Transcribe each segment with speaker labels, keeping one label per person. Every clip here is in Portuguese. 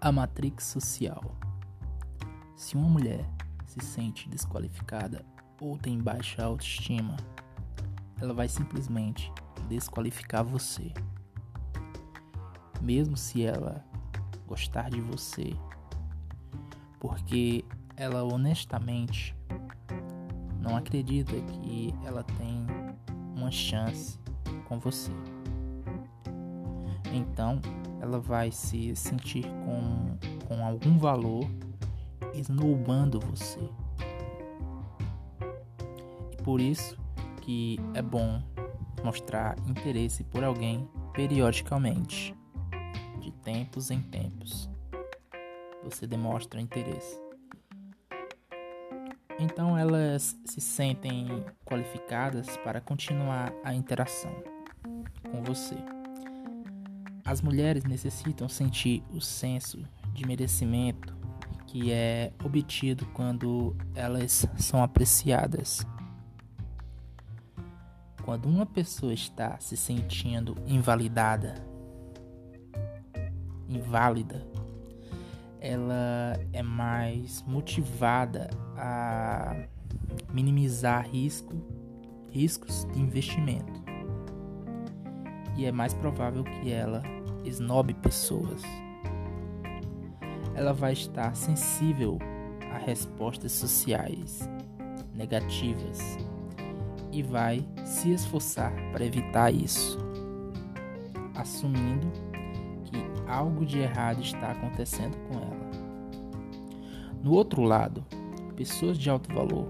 Speaker 1: A matrix social. Se uma mulher se sente desqualificada ou tem baixa autoestima, ela vai simplesmente desqualificar você. Mesmo se ela gostar de você, porque ela honestamente não acredita que ela tem uma chance com você. Então, ela vai se sentir com, com algum valor esnobando você. E por isso que é bom mostrar interesse por alguém periodicamente, de tempos em tempos. Você demonstra interesse. Então elas se sentem qualificadas para continuar a interação com você. As mulheres necessitam sentir o senso de merecimento que é obtido quando elas são apreciadas. Quando uma pessoa está se sentindo invalidada, inválida, ela é mais motivada a minimizar risco, riscos de investimento. E é mais provável que ela esnobe pessoas. Ela vai estar sensível a respostas sociais negativas e vai se esforçar para evitar isso, assumindo que algo de errado está acontecendo com ela. No outro lado, pessoas de alto valor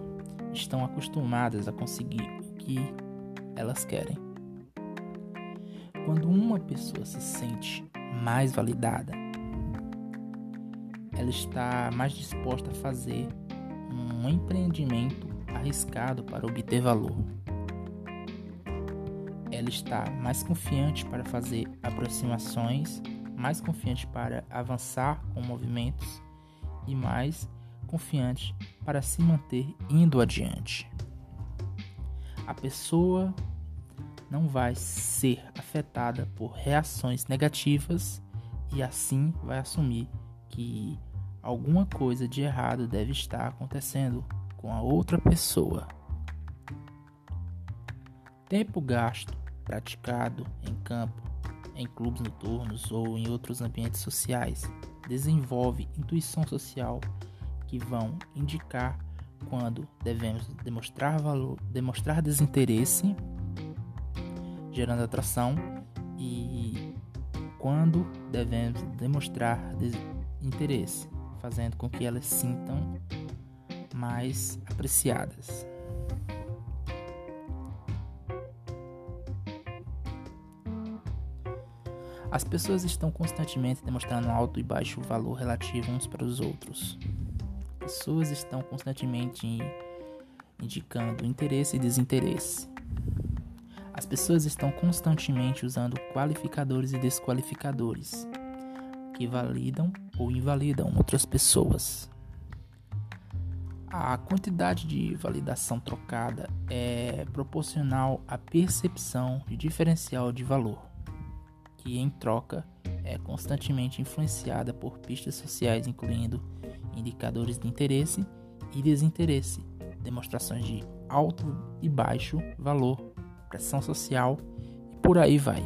Speaker 1: estão acostumadas a conseguir o que elas querem. Quando uma pessoa se sente mais validada, ela está mais disposta a fazer um empreendimento arriscado para obter valor. Ela está mais confiante para fazer aproximações, mais confiante para avançar com movimentos e mais confiante para se manter indo adiante. A pessoa não vai ser afetada por reações negativas e assim vai assumir que alguma coisa de errado deve estar acontecendo com a outra pessoa. Tempo gasto praticado em campo, em clubes noturnos ou em outros ambientes sociais desenvolve intuição social que vão indicar quando devemos demonstrar valor, demonstrar desinteresse gerando atração e quando devemos demonstrar interesse, fazendo com que elas sintam mais apreciadas. As pessoas estão constantemente demonstrando alto e baixo valor relativo uns para os outros. Pessoas estão constantemente indicando interesse e desinteresse. As pessoas estão constantemente usando qualificadores e desqualificadores que validam ou invalidam outras pessoas. A quantidade de validação trocada é proporcional à percepção de diferencial de valor, que em troca é constantemente influenciada por pistas sociais, incluindo indicadores de interesse e desinteresse, demonstrações de alto e baixo valor pressão social e por aí vai.